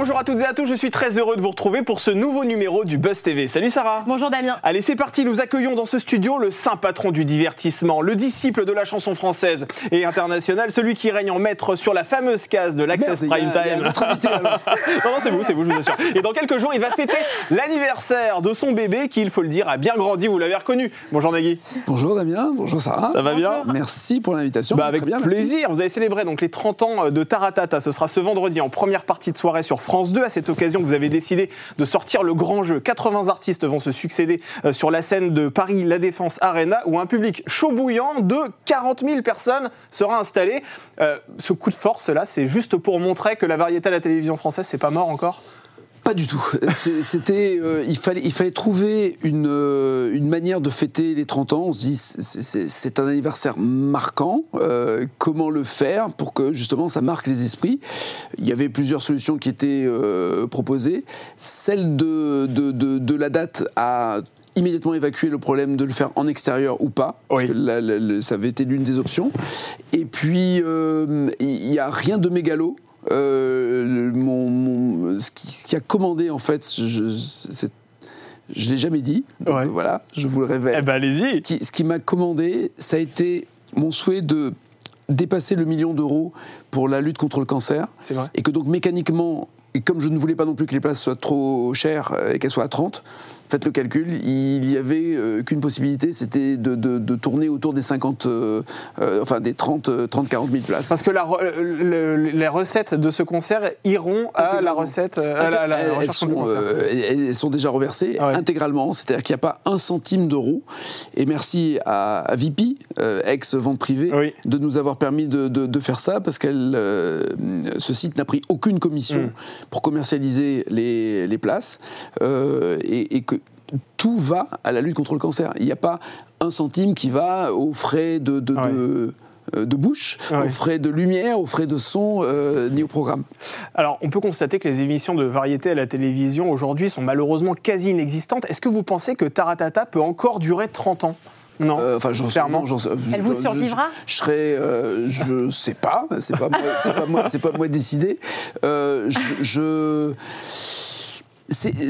Bonjour à toutes et à tous, je suis très heureux de vous retrouver pour ce nouveau numéro du Buzz TV. Salut Sarah Bonjour Damien Allez c'est parti, nous accueillons dans ce studio le saint patron du divertissement, le disciple de la chanson française et internationale, celui qui règne en maître sur la fameuse case de l'Access Merde, Prime il y a- il y a Time. non, non, c'est vous, c'est vous, je vous assure. Et dans quelques jours, il va fêter l'anniversaire de son bébé qui, il faut le dire, a bien grandi, vous l'avez reconnu. Bonjour Nagui. Bonjour Damien, bonjour Sarah. Ça va bien Merci pour l'invitation. Bah Très avec bien, merci. plaisir. Vous avez célébré donc les 30 ans de Taratata. Ce sera ce vendredi en première partie de soirée sur France 2. À cette occasion, vous avez décidé de sortir le grand jeu. 80 artistes vont se succéder euh, sur la scène de Paris La Défense Arena où un public chaud bouillant de 40 000 personnes sera installé. Euh, ce coup de force là, c'est juste pour montrer que la variété à la télévision française, c'est pas mort encore? Pas du tout. C'était, euh, il fallait, il fallait trouver une, euh, une manière de fêter les 30 ans. On se dit, c'est- un anniversaire marquant. euh, comment le faire pour que justement ça marque les esprits? Il y avait plusieurs solutions qui étaient proposées. Celle de, de, de, de la date a immédiatement évacué le problème de le faire en extérieur ou pas. Oui. Parce que là, là, là, ça avait été l'une des options. Et puis, il n'y a rien de mégalo. Euh, le- mon, mon- ce, qui, ce qui a commandé, en fait, je ne je l'ai jamais dit. Donc, Ouais. Voilà, je vous le révèle. Eh ben Ce allez-y. qui, ce qui m'a commandé, ça a été mon souhait de dépasser le million d'euros pour la lutte contre le cancer. C'est vrai. Et que donc mécaniquement, et comme je ne voulais pas non plus que les places soient trop chères euh, et qu'elles soient à 30, faites le calcul, il y avait euh, qu'une possibilité, c'était de, de- de tourner autour des 50, euh, euh, enfin des 30, euh, 30, 40 000 places. Parce que la re- le- le- les recettes de ce concert iront à la recette, à la, à la elles, sont, elles- déjà reversées Ah ouais. intégralement, c'est-à-dire qu'il n'y a pas un centime d'euro. Et merci à, à Vipi, ex-vente privée, Oui. de nous avoir permis de, faire ça, parce que ce site n'a pris aucune commission Mm. pour commercialiser les, les places, euh, et, et que tout va à la lutte contre le cancer. Il n'y a pas un centime qui va aux frais de... de, Ah Ouais. de- euh, de bouche, Ouais. aux frais de lumière, aux frais de son, euh, ni au programme. Alors, on peut constater que les émissions de variété à la télévision aujourd'hui sont malheureusement quasi inexistantes. Est-ce que vous pensez que Taratata peut encore durer 30 ans? Non. Euh, Enfin, j'en sais- Clairement. non, j'en sais- Elle vous survivra? je, je serais, euh, je sais pas, c'est pas moi, c'est pas moi, c'est pas moi. Euh, je,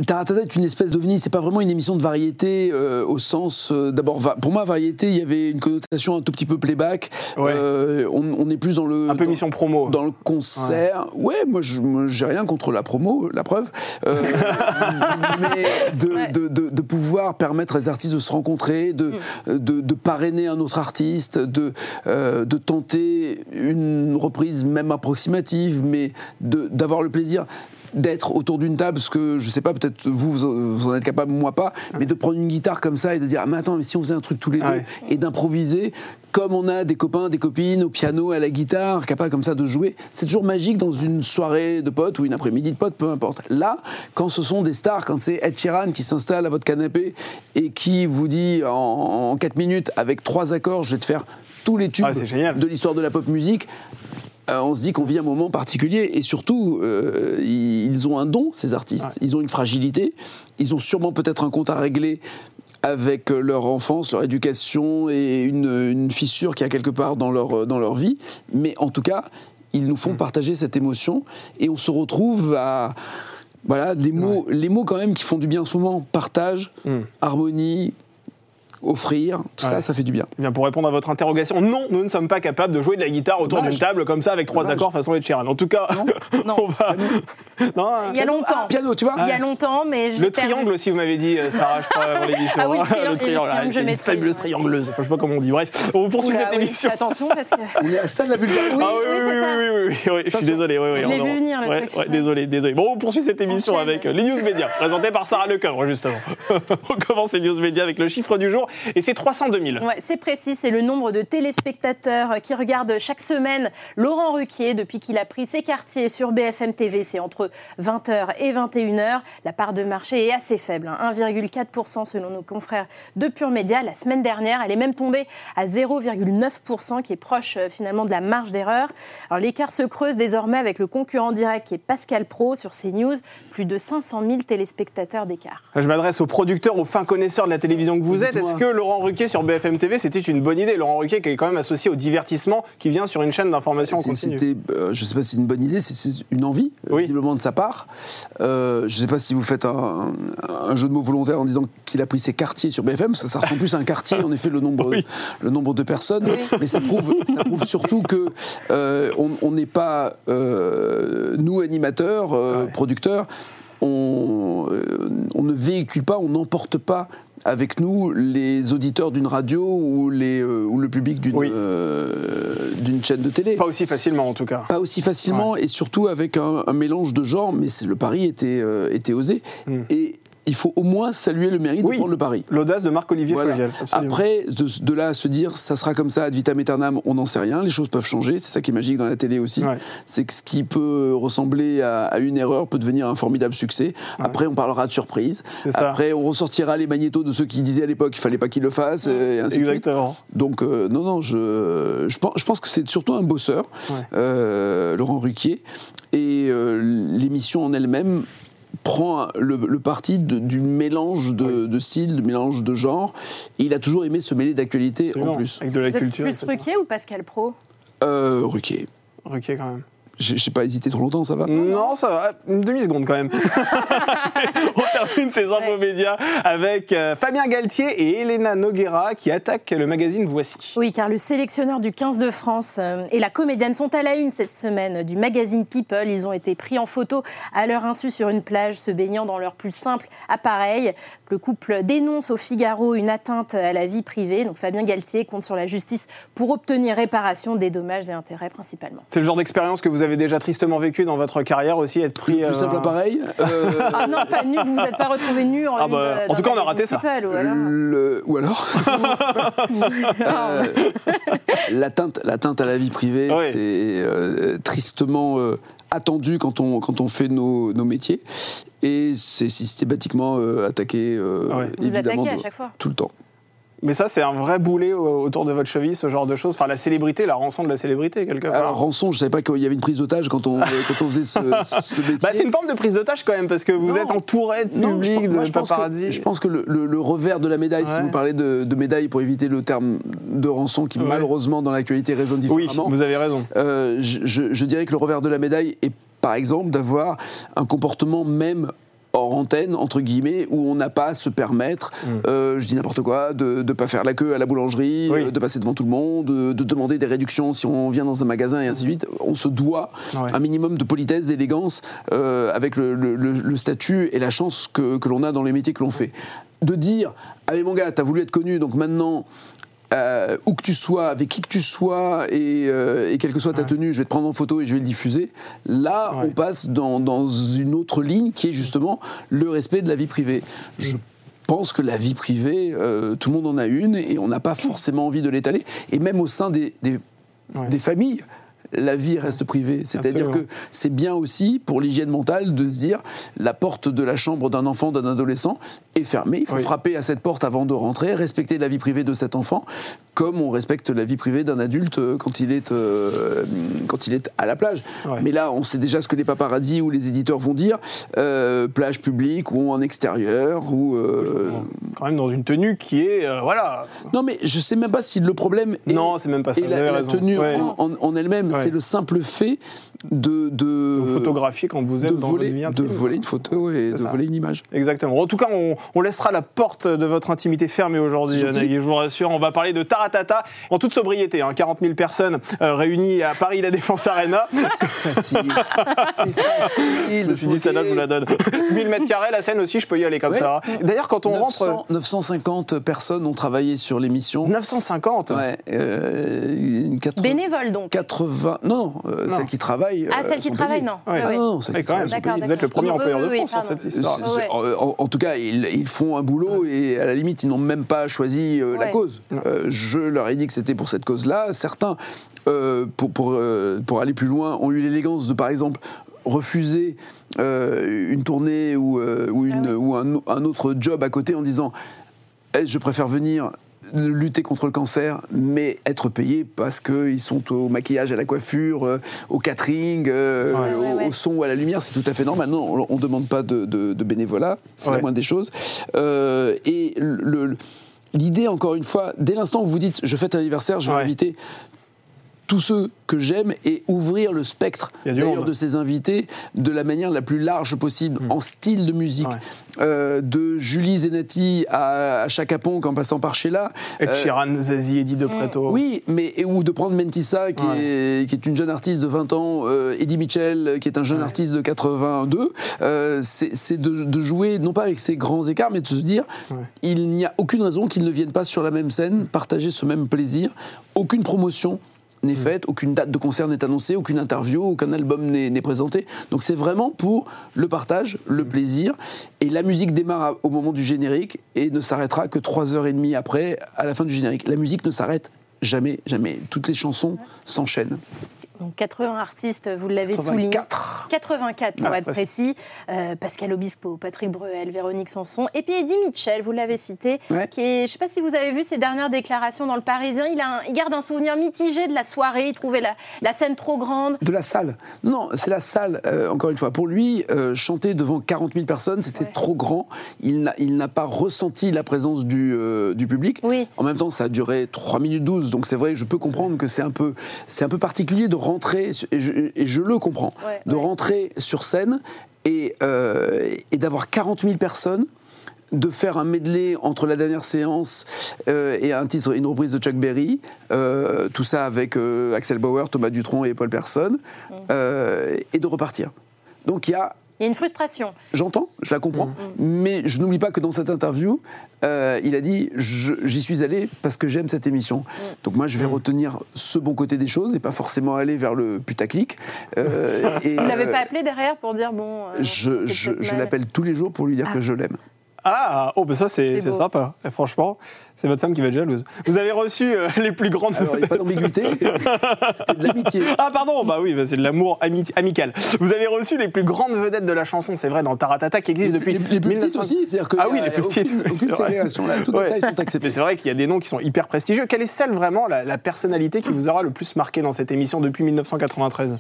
Taratata est une espèce d'ovni, c'est pas vraiment une émission de variété euh, au sens. euh, D'abord, pour moi, variété, il y avait une connotation un tout petit peu playback. Ouais. Euh, on, on est plus dans le. Un peu dans- émission promo. dans le concert, ouais, moi j'ai rien contre la promo, la preuve, Euh, mais de, Ouais. de, de- de pouvoir permettre à des artistes de se rencontrer, de, de, de parrainer un autre artiste, de, euh, de tenter une reprise même approximative, mais de- d'avoir le plaisir d'être autour d'une table, ce que je sais pas, peut-être vous, vous en- en êtes capable, moi pas, mais de prendre une guitare comme ça et de dire, ah, mais attends, mais si on faisait un truc tous les deux, Ouais. et d'improviser, comme on a des copains, des copines au piano, à la guitare, capables comme ça de jouer, c'est toujours magique dans une soirée de potes ou une après-midi de potes, peu importe. Là, quand ce sont des stars, quand c'est Ed Sheeran qui s'installe à votre canapé et qui vous dit en, 4 minutes, avec trois accords, je vais te faire tous les tubes Ah, de l'histoire de la pop musique, on se dit qu'on vit un moment particulier et surtout, euh, ils ont un don, ces artistes. Ils ont une fragilité. Ils ont sûrement peut-être un compte à régler avec euh, leur enfance, leur éducation et une, une fissure qui a quelque part dans leur, dans leur vie. Mais en tout cas, ils nous font partager cette émotion et on se retrouve à. Voilà, les mots, les mots quand même qui font du bien en ce moment. Partage, Mm. harmonie, offrir, tout Ouais. ça, ça fait du bien. Eh bien, pour répondre à votre interrogation, non, nous ne sommes pas capables de jouer de la guitare autour d'une table comme ça avec trois Dommage. accords façon Ed Sheeran. En tout cas, Non. on va. Non, Il y a longtemps. Piano, tu vois Il y a longtemps, mais je Le perdu. triangle aussi, vous m'avez dit, euh, Sarah, je crois, avant l'émission. Ah oui, le hein. triangle, ah, je C'est une fabuleuse triangleuse. Enfin, je sais pas comment on dit. Bref, on poursuit Oula, cette oui, émission. Attention parce que. On est à ça de la vulgarité. Oui, ah oui, oui, oui, oui, ça. oui, oui, oui, oui, je suis désolé. Oui, oui, Je l'ai vu venir, le truc. désolé, désolé. Bon, on poursuit cette émission avec euh, les news médias, présentées par Sarah Lecoeur, justement. on commence les news médias avec le chiffre du jour, et c'est 302 000. Ouais, c'est précis, c'est le nombre de téléspectateurs qui regardent chaque semaine Laurent Ruquier depuis qu'il a pris ses quartiers sur BFM TV. C'est entre 20h et 21h. La part de marché est assez faible, hein, 1,4% selon nos confrères de Pure Média. La semaine dernière, elle est même tombée à 0,9%, qui est proche euh, finalement de la marge d'erreur. Alors l'écart se creuse désormais avec le concurrent direct qui est Pascal Pro sur CNews, plus de 500 000 téléspectateurs d'écart. Je m'adresse aux producteurs, aux fins connaisseurs de la télévision que vous êtes. Est-ce que Laurent Ruquier sur BFM TV, c'était une bonne idée Laurent Ruquier qui est quand même associé au divertissement qui vient sur une chaîne d'information en continu. Euh, je ne sais pas si c'est une bonne idée, c'est- une envie, euh, Oui. visiblement de sa part. Euh, je ne sais pas si vous faites un, un jeu de mots volontaire en disant qu'il a pris ses quartiers sur BFM, ça, ça ressemble plus à un quartier, en effet, le nombre, Oui. le nombre de personnes. Mais ça prouve, ça prouve surtout que euh, on on n'est pas, euh, nous, animateurs, euh, Ouais. producteurs, on, euh, on ne véhicule pas, on n'emporte pas avec nous les auditeurs d'une radio ou, les, euh, ou le public d'une Oui. euh, d'une chaîne de télé. Pas aussi facilement en tout cas. Pas aussi facilement et surtout avec un, un mélange de genres, mais le pari était, euh, était osé. Mm. Et il faut au moins saluer le mérite Oui. de prendre le pari. L'audace de Marc-Olivier Voilà. Fogiel. absolument. Après, de, de là à se dire ça sera comme ça ad vitam aeternam, on n'en sait rien. Les choses peuvent changer. C'est ça qui est magique dans la télé aussi. Ouais. C'est que ce qui peut ressembler à, à une erreur peut devenir un formidable succès. Après, on parlera de surprise. Après, on ressortira les magnétos de ceux qui disaient à l'époque qu'il fallait pas qu'ils le fassent. Et ainsi de suite. Exactement. Donc, euh, non, non, je, je, pense, je pense que c'est surtout un bosseur, Ouais. euh, Laurent Ruquier. Et euh, l'émission en elle-même prend le, le parti de- du mélange de, de styles, du mélange de genres. Il a toujours aimé se mêler d'actualité en plus. Avec de la Vous êtes culture. plus etc. Ruquier ou Pascal Pro? Euh, Ruquier. Ruquier quand même. Je sais pas hésité trop longtemps, ça va Non, ça va. Une demi-seconde quand même. On termine ces infos Ouais. médias avec euh, Fabien Galtier et Elena Noguera qui attaquent le magazine Voici. Oui, car le sélectionneur du 15 de France euh, et la comédienne sont à la une cette semaine du magazine People. Ils ont été pris en photo à leur insu sur une plage, se baignant dans leur plus simple appareil. Le couple dénonce au Figaro une atteinte à la vie privée. Donc Fabien Galtier compte sur la justice pour obtenir réparation des dommages et intérêts principalement. C'est le genre d'expérience que vous avez déjà tristement vécu dans votre carrière aussi, être pris. Le plus euh, simple appareil euh, Ah non, pas nu, vous vous êtes pas retrouvé nu en Ah bah, euh, en tout cas, on a raté ça. Ou alors- le- ou alors Euh, l'atteinte, l'atteinte à la vie privée, c'est euh, tristement euh, attendu quand on, quand on fait nos, nos métiers. Et c'est systématiquement euh, attaqué, euh, Ouais. Vous évidemment, attaquez à chaque fois. tout le temps. Mais ça, c'est un vrai boulet au- autour de votre cheville, ce genre de choses. Enfin, la célébrité, la rançon de la célébrité, quelque part. Alors, rançon, je savais pas qu'il y avait une prise d'otage quand on, quand on faisait ce, ce métier. Bah, c'est une forme de prise d'otage quand même, parce que vous Non. êtes entouré de Non, je public, pense- moi, de je pense paparazzi. Que, je pense que le, le- le revers de la médaille, si vous parlez de, de médaille pour éviter le terme de rançon qui Ouais. malheureusement dans l'actualité résonne Oui, différemment, vous avez raison. euh, je, je- je dirais que le revers de la médaille est par exemple d'avoir un comportement même hors antenne, entre guillemets, où on n'a pas à se permettre, Mm. euh, je dis n'importe quoi, de ne pas faire la queue à la boulangerie, Oui. euh, de passer devant tout le monde, de, de demander des réductions si on vient dans un magasin et ainsi de suite. On se doit Ouais. un minimum de politesse, d'élégance euh, avec le, le- le- le statut et la chance que, que l'on a dans les métiers que l'on fait. De dire, ah mais mon gars, t'as voulu être connu, donc maintenant, euh, où que tu sois, avec qui que tu sois, et, euh, et quelle que soit ta Ouais. tenue, je vais te prendre en photo et je vais le diffuser. Là, Ouais. on passe dans, dans une autre ligne qui est justement le respect de la vie privée. Je pense que la vie privée, euh, tout le monde en a une et on n'a pas forcément envie de l'étaler. Et même au sein des, des, Ouais. des familles, la vie reste privée. C'est-à-dire que c'est bien aussi pour l'hygiène mentale de se dire la porte de la chambre d'un enfant, d'un adolescent est fermée. Il faut Oui. frapper à cette porte avant de rentrer, respecter la vie privée de cet enfant, comme on respecte la vie privée d'un adulte euh, quand il est, euh, quand il est à la plage. Ouais. Mais là, on sait déjà ce que les paparazzis ou les éditeurs vont dire euh, plage publique ou en extérieur ou. euh, Quand même dans une tenue qui est. voilà. Non, mais je sais même pas si le problème est, Non, c'est même pas ça. vous la, avez la raison. tenue Ouais. en, en- en elle-même, Ouais. C'est le simple fait de, de, photographier quand vous êtes de dans voler, votre vie de voler une photo et de ça. voler une image. Exactement. En tout cas, on, on laissera la porte de votre intimité fermée aujourd'hui. Nagui, je vous rassure. On va parler de Taratata en toute sobriété. hein, 40 000 personnes euh, réunies à Paris La Défense Arena. C'est facile. c'est facile. Je me suis dit, celle-là, je vous la donne. 1000 mètres carrés, la scène aussi, je peux y aller comme Ouais. ça. D'ailleurs, quand on 900 rentre. 950 personnes ont travaillé sur l'émission. 950 Ouais, euh, une 80, Bénévole donc. 80. Non, non, euh, Non. celles qui travaillent. Ah, euh, celles qui travaillent, non. Ouais. Ah ouais. non, celles qui quand même. Vous êtes le premier employeur de oui, France sur pardon. cette histoire. C'est- Ouais. En, tout cas, ils, font un boulot et à la limite, ils n'ont même pas choisi euh, la cause. Euh, je leur ai dit que c'était pour cette cause-là. Certains, euh, pour, pour, euh, pour aller plus loin, ont eu l'élégance de, par exemple, refuser euh, une tournée ou, euh, ou, une, Ah oui. ou un, un autre job à côté en disant Eh, Je préfère venir lutter contre le cancer, mais être payé parce qu'ils sont au maquillage, à la coiffure, euh, au catering, euh, Ouais. au, Ouais, ouais. au son ou à la lumière, c'est tout à fait normal. Non, on ne demande pas de, de- de bénévolat, c'est la moindre des choses. Euh, et le- le- l'idée, encore une fois, dès l'instant où vous dites je fête un anniversaire, je vais Ouais. inviter tous ceux que j'aime et ouvrir le spectre d'ailleurs de ces invités de la manière la plus large possible, en style de musique, Ouais. Euh, de Julie Zenati à, à Chaka Ponk en passant par Sheila. Ed Euh, Sheeran, Zazie, Eddie De Preto. oui, mais et- ou de prendre Mentissa, qui, Ouais. est, qui est une jeune artiste de 20 ans, euh, Eddie Mitchell, qui est un jeune artiste de 82, euh, c'est de, de jouer, non pas avec ces grands écarts, mais de se dire, il n'y a aucune raison qu'ils ne viennent pas sur la même scène, partager ce même plaisir, aucune promotion n'est faite, aucune date de concert n'est annoncée, aucune interview, aucun album n'est présenté. Donc c'est vraiment pour le partage, le plaisir. Et la musique démarre au moment du générique et ne s'arrêtera que trois heures et demie après, à la fin du générique. La musique ne s'arrête jamais, jamais. Toutes les chansons s'enchaînent. Donc 80 artistes, vous l'avez souligné. 84. 84 pour Ah, être précis. Euh, Pascal Obispo, Patrick Bruel, Véronique Sanson. Et puis Eddie Mitchell, vous l'avez cité, Ouais. qui est, je ne sais pas si vous avez vu ses dernières déclarations dans le Parisien. Il, a un- il garde un souvenir mitigé de la soirée. Il trouvait la, la scène trop grande. De la salle. Non, c'est la salle, euh, encore une fois. Pour lui, euh, chanter devant 40 000 personnes, c'était Ouais. trop grand. Il n'a- pas ressenti la présence du, du public. Oui. En même temps, ça a duré 3 minutes 12, donc c'est vrai, je peux comprendre que c'est un peu, c'est un peu particulier de rentrer, et je, et je le comprends, Ouais, de ouais. rentrer sur scène et, euh, et d'avoir 40 000 personnes de faire un medley entre la dernière séance euh, et un titre, une reprise de Chuck Berry, euh, tout ça avec euh, Axel Bauer, Thomas Dutronc et Paul Persson, Mm. et de repartir. Donc il y a Il y a une frustration. J'entends, je la comprends, Mm. mais je n'oublie pas que dans cette interview, euh, il a dit j'y suis allé parce que j'aime cette émission. Mm. Donc moi, je vais retenir ce bon côté des choses et pas forcément aller vers le putaclic. Euh, et, Vous ne l'avez euh, pas appelé derrière pour dire bon. euh, Je, je- l'appelle tous les jours pour lui dire Ah. que je l'aime. Ah, oh, ben ça, c'est C'est c'est beau. sympa. Et franchement, c'est votre femme qui va être jalouse. Vous avez reçu euh, les plus grandes. Alors, il n'y a pas d'ambiguïté, c'était de l'amitié. Ah pardon, bah oui, bah c'est de l'amour ami- amical. Vous avez reçu les plus grandes vedettes de la chanson, c'est vrai, dans Taratata qui existe depuis Les, les plus 1900. petites aussi, c'est-à-dire que Ah oui, les plus petites, aucune, ségrégation là, toutes les tailles sont acceptées. Mais c'est vrai qu'il y a des noms qui sont hyper prestigieux. Quelle est celle vraiment, la, la personnalité qui vous aura le plus marqué dans cette émission depuis 1993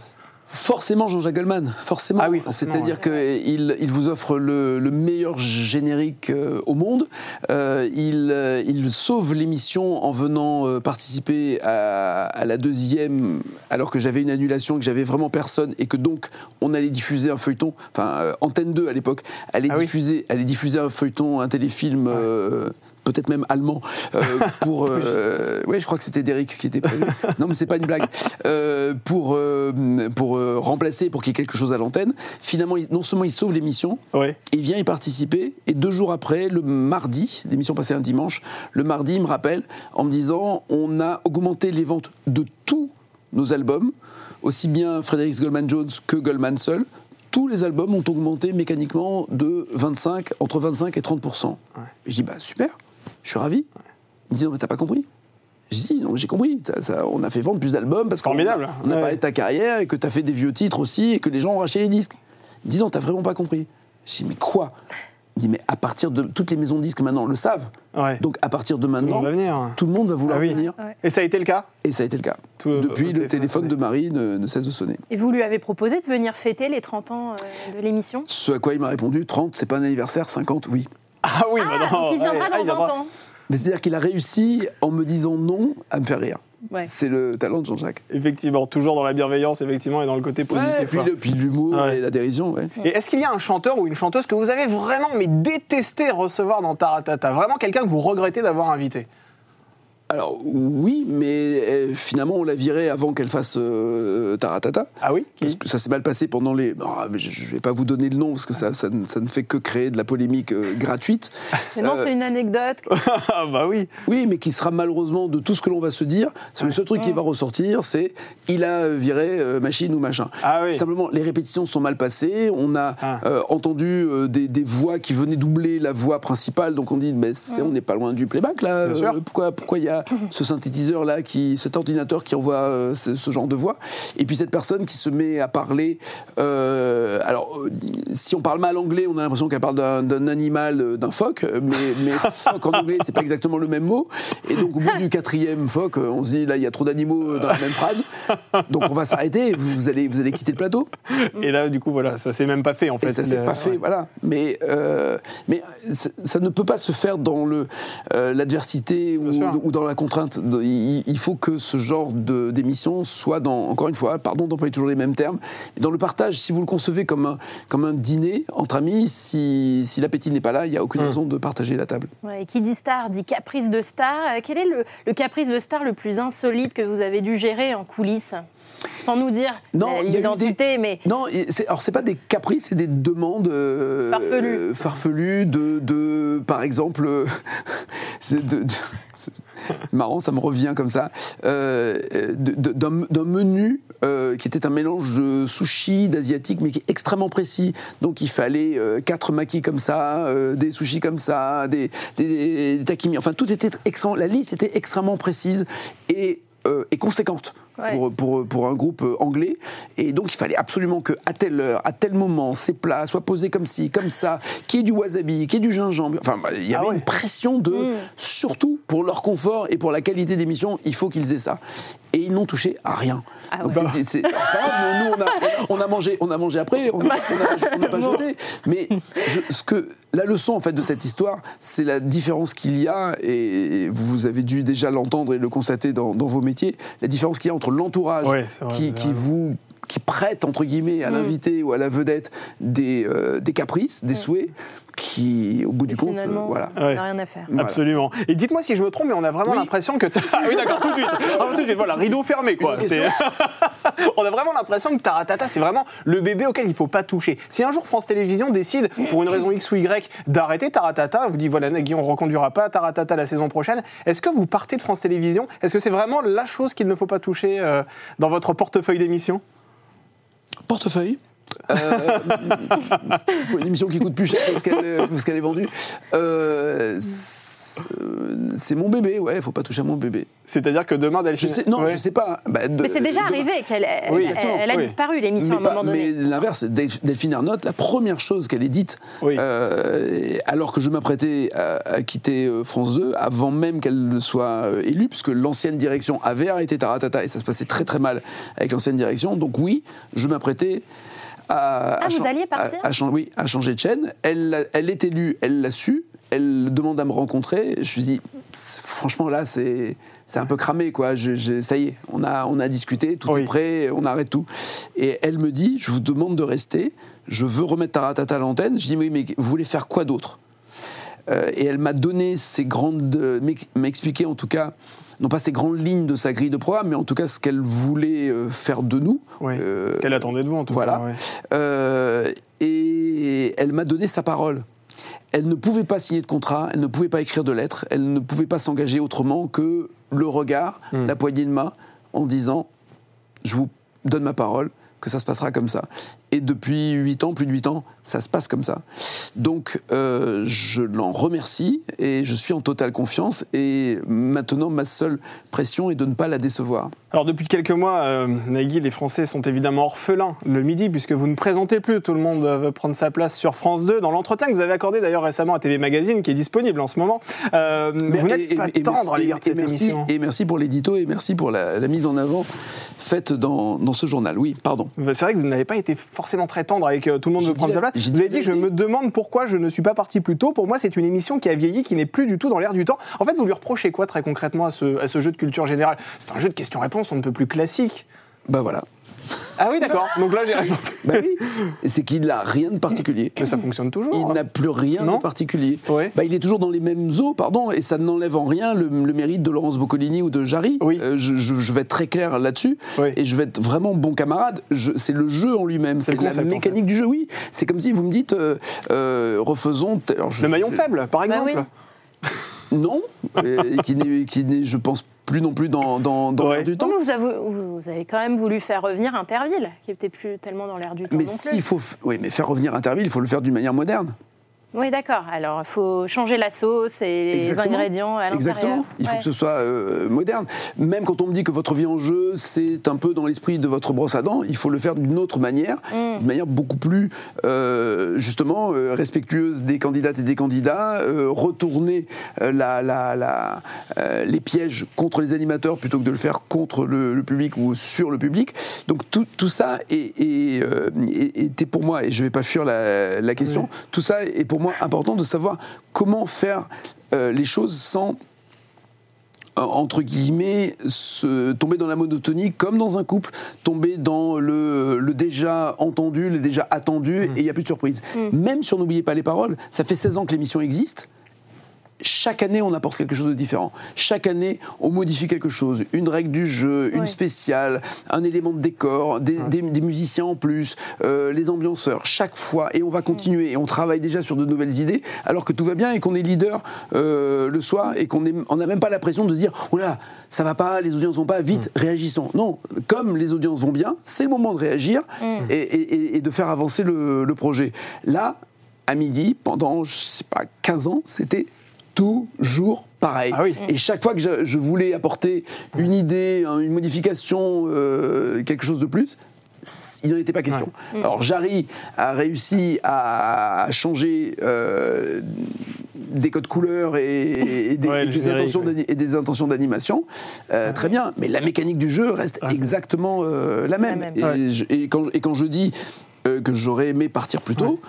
Forcément Jean-Jacques Goldman, forcément. Ah oui, C'est-à-dire qu'il il vous offre le, le meilleur générique euh, au monde. Euh, il, euh, il sauve l'émission en venant participer à, à la deuxième, alors que j'avais une annulation, que j'avais vraiment personne, et que donc on allait diffuser un feuilleton, enfin Antenne 2 à l'époque, allait, Ah oui. allait diffuser un feuilleton, un téléfilm. Peut-être même allemand, euh, pour... Euh, ouais, je crois que c'était Derek qui était prévu. Non, mais c'est pas une blague. Euh, pour pour remplacer, pour qu'il y ait quelque chose à l'antenne. Finalement, il- non seulement il sauve l'émission, Ouais. il vient y participer, et deux jours après, le mardi, l'émission passait un dimanche, le mardi, il me rappelle, en me disant, on a augmenté les ventes de tous nos albums, aussi bien Frédéric Goldman Jones que Goldman seul, tous les albums ont augmenté mécaniquement de 25, entre 25 et 30 Et je dis, bah super, je suis ravi. Il me dit, non, mais t'as pas compris? Je dis, si, non, mais j'ai compris. Ça- ça- on a fait vendre plus d'albums parce qu'on a, on a Ouais. parlé de ta carrière et que t'as fait des vieux titres aussi et que les gens ont racheté les disques. Il me dit, non, t'as vraiment pas compris. Je dis, mais quoi? Il me dit, mais à partir de. Toutes les maisons de disques maintenant le savent. Ouais. Donc à partir de Tout le maintenant, monde va venir. tout le monde va vouloir Ah oui. venir. Et ça a été le cas? Et ça a été le cas. Tout- Depuis, le téléphone de. Marie ne, ne cesse de sonner. Et vous lui avez proposé de venir fêter les 30 ans euh, de l'émission? Ce à quoi il m'a répondu 30, c'est pas un anniversaire, 50, oui. Ah oui, Ah, bah non. donc il viendra ouais, dans ah, il 20 viendra. ans. Mais c'est-à-dire qu'il a réussi, en me disant non, à me faire rire. Ouais. C'est le talent de Jean-Jacques. Effectivement, toujours dans la bienveillance, effectivement, et dans le côté positif. Ouais, puis, quoi. le- puis l'humour Ouais. et la dérision, ouais. Et est-ce qu'il y a un chanteur ou une chanteuse que vous avez vraiment mais détesté recevoir dans Taratata Vraiment quelqu'un que vous regrettez d'avoir invité? Alors oui, mais euh, finalement on l'a virée avant qu'elle fasse euh, Taratata. Ah oui Parce que ça s'est mal passé pendant les. Ah, mais je ne vais pas vous donner le nom parce que ça, ça, ne- ça ne fait que créer de la polémique euh, gratuite. Mais non, Euh, c'est une anecdote. Ah bah oui Oui, mais qui sera malheureusement de tout ce que l'on va se dire. C'est le seul truc qui va ressortir, c'est il a viré euh, machine ou machin. Ah oui Simplement, les répétitions sont mal passées. On a Ah. euh, entendu euh, des, des voix qui venaient doubler la voix principale. Donc on dit, mais on n'est pas loin du playback là. Bien sûr. pourquoi pourquoi il y a ce synthétiseur là, qui, cet ordinateur qui envoie euh, ce, ce genre de voix Et puis cette personne qui se met à parler. euh, alors, euh, si on parle mal anglais, on a l'impression qu'elle parle d'un animal, d'un phoque. Mais, mais phoque en anglais, c'est pas exactement le même mot. Et donc au bout du quatrième phoque, on se dit là, il y a trop d'animaux dans la même phrase. Donc on va s'arrêter. Vous, vous allez vous allez quitter le plateau. Et là, du coup, voilà, ça s'est même pas fait en fait. Et ça s'est pas fait, ouais. voilà. Mais, euh, mais ça, ne peut pas se faire dans le, l'adversité ou, ou dans la contrainte. Il, faut que ce genre de, d'émission soit dans, encore une fois, pardon d'employer toujours les mêmes termes, mais dans le partage. Si vous le concevez comme un, comme un dîner entre amis, si, si l'appétit n'est pas là, il n'y a aucune raison de partager la table. Ouais, et qui dit star dit caprice de star. Euh, Quel est le, le caprice de star le plus insolite que vous avez dû gérer en coulisses? Sans nous dire Non, il y a eu l'identité, mais Non, alors c'est pas des caprices, c'est des demandes euh, Farfelues. euh, farfelues de, de, par exemple, euh, de- marrant, ça me revient comme ça, euh, d'un menu euh, qui était un mélange de sushi, d'asiatique, mais qui est extrêmement précis. Donc il fallait euh, quatre makis comme ça, euh, des sushis comme ça, des, des, des takimi. Enfin, tout était extrêmement, la liste était extrêmement précise et, euh, et conséquente Ouais. pour, pour, pour un groupe euh, anglais. Et donc, il fallait absolument que à telle heure, à tel moment, ces plats soient posés comme ci, comme ça, qu'il y ait du wasabi, qu'il y ait du gingembre. Enfin, bah, il y avait Ah ouais. une pression de, Mm. surtout pour leur confort et pour la qualité d'émission, il faut qu'ils aient ça. Et ils n'ont touché à rien. Ah Donc ouais. c'est- c'est c'est pas grave, nous on a, on a mangé, on a mangé après, on n'a pas jeté. Mais je- ce que, la leçon en fait de cette histoire, c'est la différence qu'il y a, et vous avez dû déjà l'entendre et le constater dans, dans vos métiers, la différence qu'il y a entre l'entourage Ouais, c'est vrai, qui, vous qui avez vous qui prête entre guillemets à Mm. l'invité ou à la vedette des, euh, des caprices, des souhaits, qui au bout du compte, euh, voilà. on Ouais. n'a rien à faire. Voilà. Absolument. Et dites-moi si je me trompe, mais on a vraiment Oui. l'impression que. Ah oui, d'accord, tout de suite. Ah, tout de suite. Voilà, rideau fermé, quoi. On a vraiment l'impression que Taratata, c'est vraiment le bébé auquel il faut pas toucher. Si un jour France Télévisions décide, pour une raison X ou Y, d'arrêter Taratata, vous dit voilà, Nagui, on reconduira pas Taratata la saison prochaine, est-ce que vous partez de France Télévisions? Est-ce que c'est vraiment la chose qu'il ne faut pas toucher euh, dans votre portefeuille d'émission? Portefeuille? Euh, pour une émission qui coûte plus cher parce qu'elle est, parce qu'elle est vendue. Euh, c'est mon bébé, ouais, faut pas toucher à mon bébé. C'est-à-dire que demain, Je Delphine. sais, non, Ouais. je sais pas. Bah, de- Mais c'est déjà arrivé qu'elle elle- Oui, elle- exactement, elle a oui. disparu, l'émission, à un mais, moment donné. mais l'inverse, Delph- Delphine Ernotte, la première chose qu'elle ait dite, Oui. euh, alors que je m'apprêtais à, à quitter France 2, avant même qu'elle ne soit élue, puisque l'ancienne direction avait arrêté Taratata et ça se passait très très mal avec l'ancienne direction. Donc oui, je m'apprêtais à, Ah, à vous alliez partir à- à chan- oui, à changer de chaîne. Elle, elle est élue, elle l'a su. Elle demande à me rencontrer. Je me suis dit, c'est- franchement, là, c'est c'est un peu cramé, quoi. Je- je- ça y est, on a, on a discuté, tout Oui. est prêt, on arrête tout. Et elle me dit, je vous demande de rester. Je veux remettre Taratata à l'antenne. Je dis, oui, mais vous voulez faire quoi d'autre? Euh, Et elle m'a donné ces grandes, euh, m'ex- m'a expliqué en tout cas, non pas ces grandes lignes de sa grille de programme, mais en tout cas ce qu'elle voulait euh, faire de nous. Oui. Euh, Ce qu'elle attendait de vous, en tout voilà. cas. ouais. euh, et elle m'a donné sa parole. Elle ne pouvait pas signer de contrat, elle ne pouvait pas écrire de lettres, elle ne pouvait pas s'engager autrement que le regard, Hmm. la poignée de main, en disant Je vous donne ma parole, que ça se passera comme ça. Et depuis 8 ans, plus de 8 ans, ça se passe comme ça. Donc, euh, je l'en remercie et je suis en totale confiance. Et maintenant, ma seule pression est de ne pas la décevoir. Alors depuis quelques mois, euh, Nagui, les Français sont évidemment orphelins le midi puisque vous ne présentez plus. Tout le monde veut prendre sa place sur France 2. Dans l'entretien que vous avez accordé d'ailleurs récemment à TV Magazine, qui est disponible en ce moment, euh, vous n'êtes Et- pas et- et tendre à merci- l'égard de et cette merci, émission. Et merci pour l'édito et merci pour la, la mise en avant faite dans, dans ce journal. Oui, pardon. C'est vrai que vous n'avez pas été forcément très tendre avec euh, tout le monde veut prendre sa la- place. Vous avez dit, je me demande pourquoi je ne suis pas parti plus tôt. Pour moi, c'est une émission qui a vieilli, qui n'est plus du tout dans l'air du temps. En fait, vous lui reprochez quoi très concrètement à ce, à ce jeu de culture générale? C'est un jeu de questions-réponses, on ne peut plus classique. Bah voilà. Ah oui, d'accord. Donc là, j'ai répondu. Bah oui. Et c'est qu'il n'a rien de particulier. Mais ça fonctionne toujours. Il hein. n'a plus rien Non de particulier. Ouais. Bah, il est toujours dans les mêmes eaux, pardon, et ça n'enlève en rien le, le mérite de Laurence Boccolini ou de Jarry. Oui. Euh, je, je- je vais être très clair là-dessus, Oui. et je vais être vraiment bon camarade. Je- C'est le jeu en lui-même, C'est la en mécanique du jeu, oui. C'est comme si vous me dites, euh, euh, refaisons... tel- alors, je- Le maillon je- faible, par exemple. oui. Non, et qui n'est, qui n'est, je pense, plus non plus dans, dans, dans Ouais. l'air du temps. Non, mais vous, avez, vous avez quand même voulu faire revenir Interville, qui n'était plus tellement dans l'air du temps Mais non s'il plus. faut, f- oui, mais faire revenir Interville, il faut le faire d'une manière moderne. Oui, d'accord. Alors, il faut changer la sauce et Exactement. les ingrédients à l'intérieur. Exactement. Il faut Ouais. que ce soit euh, moderne. Même quand on me dit que votre vie en jeu, c'est un peu dans l'esprit de votre brosse à dents, il faut le faire d'une autre manière, Mm. d'une manière beaucoup plus, euh, justement, euh, respectueuse des candidates et des candidats, euh, retourner la- la- la- les pièges contre les animateurs plutôt que de le faire contre le, le public ou sur le public. Donc tout, tout ça est, est, euh, est- était pour moi, et je ne vais pas fuir la, la question, tout ça est pour moi important de savoir comment faire euh, les choses sans entre guillemets, se, tomber dans la monotonie comme dans un couple, tomber dans le, le déjà entendu, le déjà attendu, et il n'y a plus de surprise. Même si on n'oubliait pas les paroles, ça fait 16 ans que l'émission existe. Chaque année, on apporte quelque chose de différent. Chaque année, on modifie quelque chose. Une règle du jeu, une spéciale, un élément de décor, des, des- des musiciens en plus, euh, les ambianceurs. Chaque fois, et on va continuer. Et on travaille déjà sur de nouvelles idées, alors que tout va bien et qu'on est leader euh, le soir et qu'on est- on n'a même pas la pression de se dire oh là, ça va pas, les audiences vont pas, vite, réagissons. Non, comme les audiences vont bien, c'est le moment de réagir et, et- et- et de faire avancer le, le projet. Là, à midi, pendant, je sais pas, 15 ans, c'était toujours pareil. Ah oui. Et chaque fois que je, je voulais apporter une idée, un- une modification, euh, quelque chose de plus, il n'en était pas question. Alors Jarry a réussi à, changer euh, des codes couleurs et, et des, Ouais, et le des générique, intentions ouais. d'ani- et des intentions d'animation. Euh, Très bien, mais la mécanique du jeu reste Ah, exactement euh, la même. même. Et, je- quand, et quand je dis que j'aurais aimé partir plus tôt,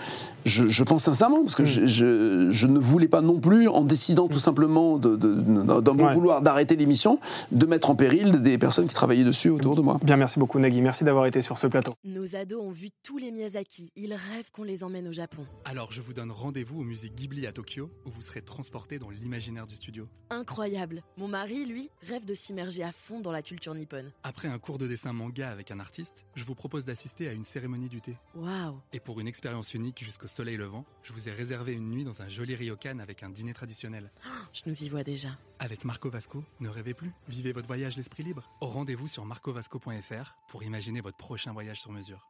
je, je pense sincèrement, parce que je, je- je ne voulais pas non plus, en décidant tout simplement de- de- d'un bon Ouais. vouloir d'arrêter l'émission, de mettre en péril des personnes qui travaillaient dessus autour de moi. Bien, merci beaucoup Nagui. Merci d'avoir été sur ce plateau. Nos ados ont vu tous les Miyazaki. Ils rêvent qu'on les emmène au Japon. Alors je vous donne rendez-vous au musée Ghibli à Tokyo, où vous serez transporté dans l'imaginaire du studio. Incroyable. Mon mari, lui, rêve de s'immerger à fond dans la culture nippone. Après un cours de dessin manga avec un artiste, je vous propose d'assister à une cérémonie du thé. Waouh. Et pour une expérience unique jusqu'au soleil levant, je vous ai réservé une nuit dans un joli ryokan avec un dîner traditionnel. Je nous y vois déjà. Avec Marco Vasco, ne rêvez plus, vivez votre voyage l'esprit libre. Au rendez-vous sur marcovasco.fr pour imaginer votre prochain voyage sur mesure.